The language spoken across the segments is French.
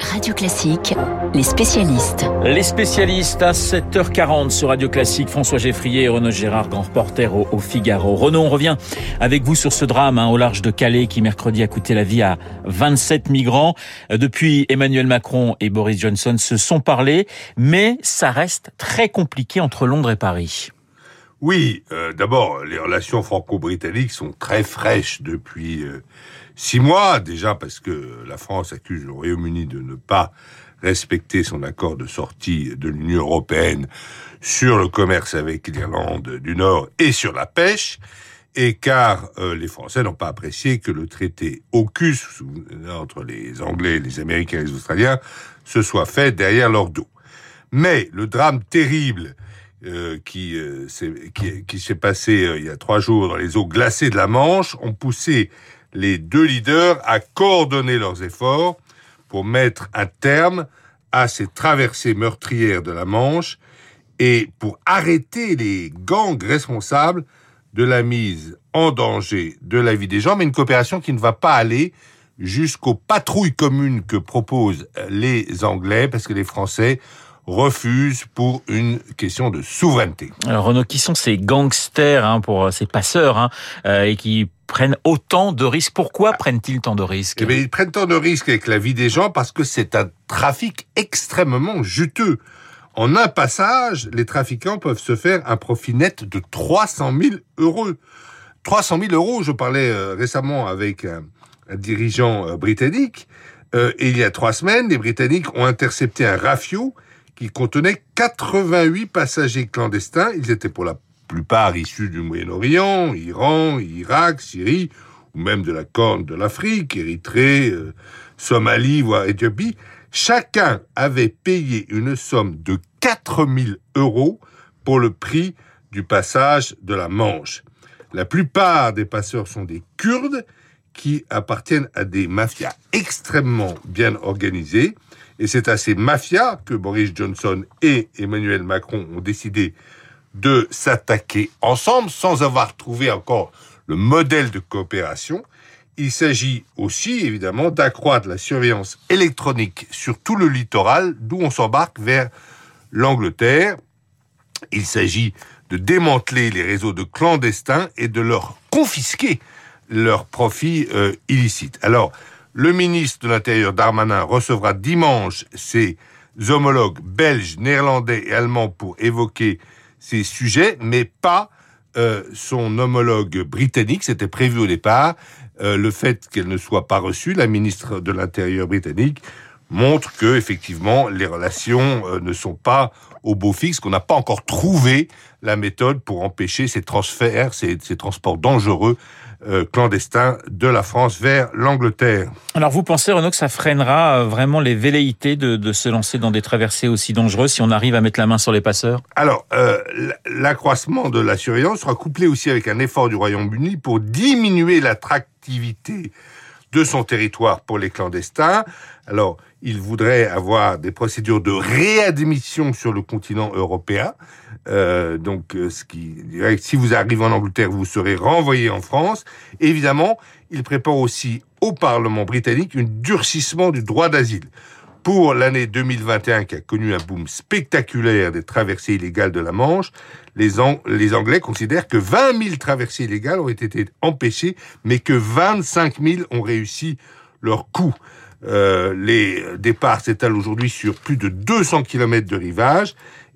Radio Classique, les spécialistes. Les spécialistes à 7h40 sur Radio Classique. François Geffrier et Renaud Gérard, grand reporter au, Figaro. Renaud, on revient avec vous sur ce drame hein, au large de Calais qui mercredi a coûté la vie à 27 migrants. Euh, depuis, Emmanuel Macron et Boris Johnson se sont parlé, mais ça reste très compliqué entre Londres et Paris. Oui, euh, d'abord, les relations franco-britanniques sont très fraîches depuis euh, six mois, déjà parce que la France accuse le Royaume-Uni de ne pas respecter son accord de sortie de l'Union européenne sur le commerce avec l'Irlande du Nord et sur la pêche, et car euh, les Français n'ont pas apprécié que le traité AUKUS entre les Anglais, les Américains et les Australiens se soit fait derrière leur dos. Mais le drame terrible euh, qui, euh, qui, s'est passé il y a trois jours dans les eaux glacées de la Manche ont poussé les deux leaders à coordonner leurs efforts pour mettre un terme à ces traversées meurtrières de la Manche et pour arrêter les gangs responsables de la mise en danger de la vie des gens, mais une coopération qui ne va pas aller jusqu'aux patrouilles communes que proposent les Anglais, parce que les Français refuse pour une question de souveraineté. Alors Renaud, qui sont ces gangsters, hein, pour euh, ces passeurs, hein, euh, et qui prennent autant de risques? Pourquoi prennent-ils tant de risques? Eh bien, Ils prennent tant de risques avec la vie des gens parce que c'est un trafic extrêmement juteux. En un passage, les trafiquants peuvent se faire un profit net de 300 000 euros. 300 000 euros, je parlais euh, récemment avec un, dirigeant britannique, et il y a trois semaines, les Britanniques ont intercepté un rafio qui contenait 88 passagers clandestins. Ils étaient pour la plupart issus du Moyen-Orient, Iran, Irak, Syrie, ou même de la Corne de l'Afrique, Érythrée, euh, Somalie, voire Éthiopie. Chacun avait payé une somme de 4000 euros pour le prix du passage de la Manche. La plupart des passeurs sont des Kurdes qui appartiennent à des mafias extrêmement bien organisées. Et c'est à ces mafias que Boris Johnson et Emmanuel Macron ont décidé de s'attaquer ensemble sans avoir trouvé encore le modèle de coopération. Il s'agit aussi, évidemment, d'accroître la surveillance électronique sur tout le littoral, d'où on s'embarque vers l'Angleterre. Il s'agit de démanteler les réseaux de clandestins et de leur confisquer leurs profits euh, illicites. Alors, le ministre de l'Intérieur Darmanin recevra dimanche ses homologues belges, néerlandais et allemands pour évoquer ces sujets, mais pas euh, son homologue britannique. C'était prévu au départ. Euh, le fait qu'elle ne soit pas reçue, la ministre de l'Intérieur britannique, montre que effectivement les relations euh, ne sont pas au beau fixe, qu'on n'a pas encore trouvé la méthode pour empêcher ces transferts, ces, ces transports dangereux euh, clandestins de la France vers l'Angleterre. Alors vous pensez, Renaud, que ça freinera euh, vraiment les velléités de, de, se lancer dans des traversées aussi dangereuses si on arrive à mettre la main sur les passeurs? Alors, euh, l'accroissement de la surveillance sera couplé aussi avec un effort du Royaume-Uni pour diminuer l'attractivité de son territoire pour les clandestins. Alors, il voudrait avoir des procédures de réadmission sur le continent européen. Euh, donc, euh, ce qui si vous arrivez en Angleterre, vous serez renvoyé en France. évidemment, il prépare aussi au Parlement britannique un durcissement du droit d'asile. Pour l'année 2021, qui a connu un boom spectaculaire des traversées illégales de la Manche, les, Anglais considèrent que 20 000 traversées illégales ont été empêchées, mais que 25 000 ont réussi leur coup. Euh, les départs s'étalent aujourd'hui sur plus de 200 km de rivage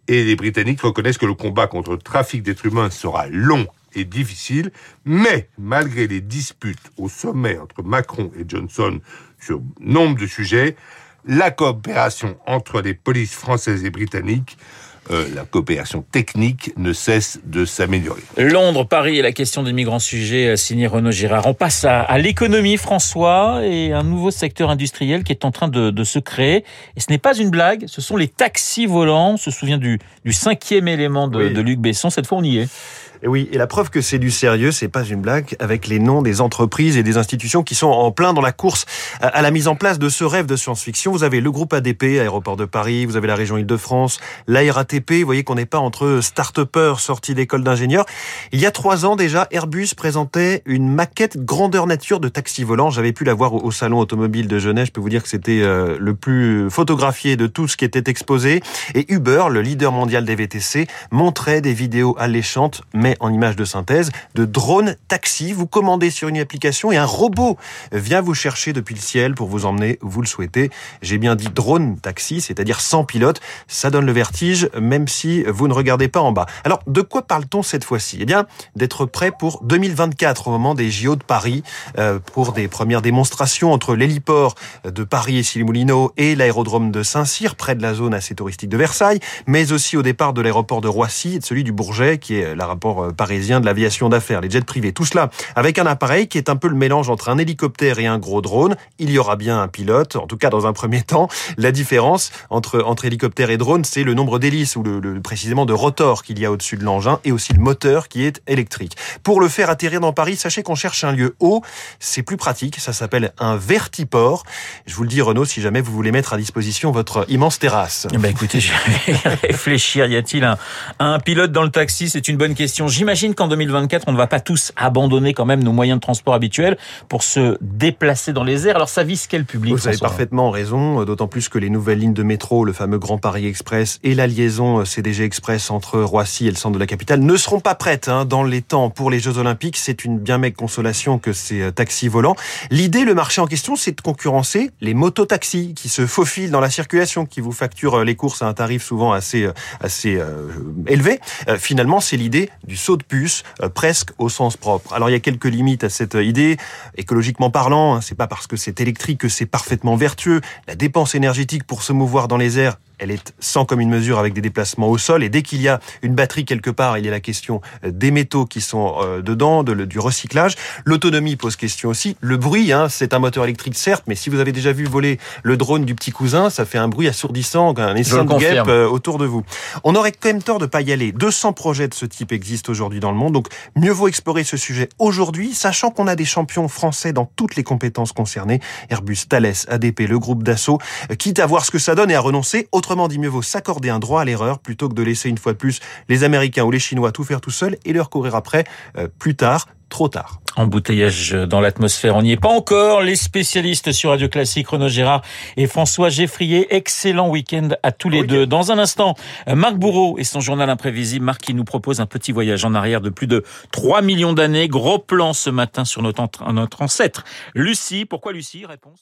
et les Britanniques reconnaissent que le combat contre le trafic d'êtres humains sera long et difficile, mais malgré les disputes au sommet entre Macron et Johnson sur nombre de sujets, la coopération entre les polices françaises et britanniques euh, la coopération technique ne cesse de s'améliorer. Londres, Paris et la question des migrants sujets signé Renaud Girard. On passe à, l'économie, François, et un nouveau secteur industriel qui est en train de, se créer. Et ce n'est pas une blague, ce sont les taxis volants. On se souvient du, cinquième élément de, de Luc Besson. Cette fois, on y est. Et oui, et la preuve que c'est du sérieux, c'est pas une blague, avec les noms des entreprises et des institutions qui sont en plein dans la course à la mise en place de ce rêve de science-fiction. Vous avez le groupe ADP, Aéroport de Paris, vous avez la région Île-de-France, la RATP, vous voyez qu'on n'est pas entre start-upers sortis d'école d'ingénieurs. Il y a trois ans déjà, Airbus présentait une maquette grandeur nature de taxi volant. J'avais pu la voir au salon automobile de Genève. Je peux vous dire que c'était euh, le plus photographié de tout ce qui était exposé. Et Uber, le leader mondial des VTC, montrait des vidéos alléchantes, mais en images de synthèse, de drones taxi. Vous commandez sur une application et un robot vient vous chercher depuis le ciel pour vous emmener où vous le souhaitez. J'ai bien dit drone taxi, c'est-à-dire sans pilote. Ça donne le vertige, même si vous ne regardez pas en bas. Alors, de quoi parle-t-on cette fois-ci? Eh bien, d'être prêt pour 2024, au moment des JO de Paris, euh, pour des premières démonstrations entre l'héliport de Paris et Silimoulineau et l'aérodrome de Saint-Cyr, près de la zone assez touristique de Versailles, mais aussi au départ de l'aéroport de Roissy et de celui du Bourget, qui est l'aéroport euh, parisien de l'aviation d'affaires, les jets privés. Tout cela avec un appareil qui est un peu le mélange entre un hélicoptère et un gros drone. Il y aura bien un pilote, en tout cas dans un premier temps. La différence entre, entre hélicoptère et drone, c'est le nombre d'hélices ou le, précisément de rotors qu'il y a au-dessus de l'engin et aussi le moteur qui est électrique. Pour le faire atterrir dans Paris, sachez qu'on cherche un lieu haut. C'est plus pratique. Ça s'appelle un vertiport. Je vous le dis, Renaud, si jamais vous voulez mettre à disposition votre immense terrasse. Eh ben écoutez, je vais réfléchir. Y a-t-il un, un pilote dans le taxi? C'est une bonne question. J'imagine qu'en 2024, on ne va pas tous abandonner quand même nos moyens de transport habituels pour se déplacer dans les airs. Alors ça vise quel public Vous avez parfaitement raison, d'autant plus que les nouvelles lignes de métro, le fameux Grand Paris Express et la liaison CDG Express entre Roissy et le centre de la capitale ne seront pas prêtes hein, dans les temps pour les Jeux Olympiques. C'est une bien maigre consolation que ces euh, taxis volants. L'idée, le marché en question, c'est de concurrencer les mototaxis qui se faufilent dans la circulation, qui vous facturent euh, les courses à un tarif souvent assez euh, assez élevé. finalement, c'est l'idée du saut de puce, presque au sens propre. Alors il y a quelques limites à cette idée, écologiquement parlant. Hein, c'est pas parce que c'est électrique que c'est parfaitement vertueux. La dépense énergétique pour se mouvoir dans les airs elle est sans commune mesure avec des déplacements au sol. Et dès qu'il y a une batterie quelque part, il y a la question euh, des métaux qui sont euh, dedans, de, du recyclage. L'autonomie pose question aussi. Le bruit, hein, c'est un moteur électrique certes, mais si vous avez déjà vu voler le drone du petit cousin, ça fait un bruit assourdissant, un essaim de guêpe euh, autour de vous. On aurait quand même tort de pas y aller. 200 projets de ce type existent aujourd'hui dans le monde, donc mieux vaut explorer ce sujet aujourd'hui, sachant qu'on a des champions français dans toutes les compétences concernées. Airbus, Thales, ADP, le groupe Dassault, quitte à voir ce que ça donne et à renoncer. Autre Autrement dit, mieux vaut s'accorder un droit à l'erreur plutôt que de laisser une fois de plus les Américains ou les Chinois tout faire tout seuls et leur courir après euh, plus tard, trop tard. Embouteillage dans l'atmosphère, on n'y est pas encore. Les spécialistes sur Radio Classique, Renaud Gérard et François Geffrier, excellent week-end à tous les deux. Dans un instant, Marc Bourreau et son journal imprévisible. Marc qui nous propose un petit voyage en arrière de plus de 3 millions d'années. Gros plan ce matin sur notre, notre ancêtre. Lucie, pourquoi Lucie? Réponse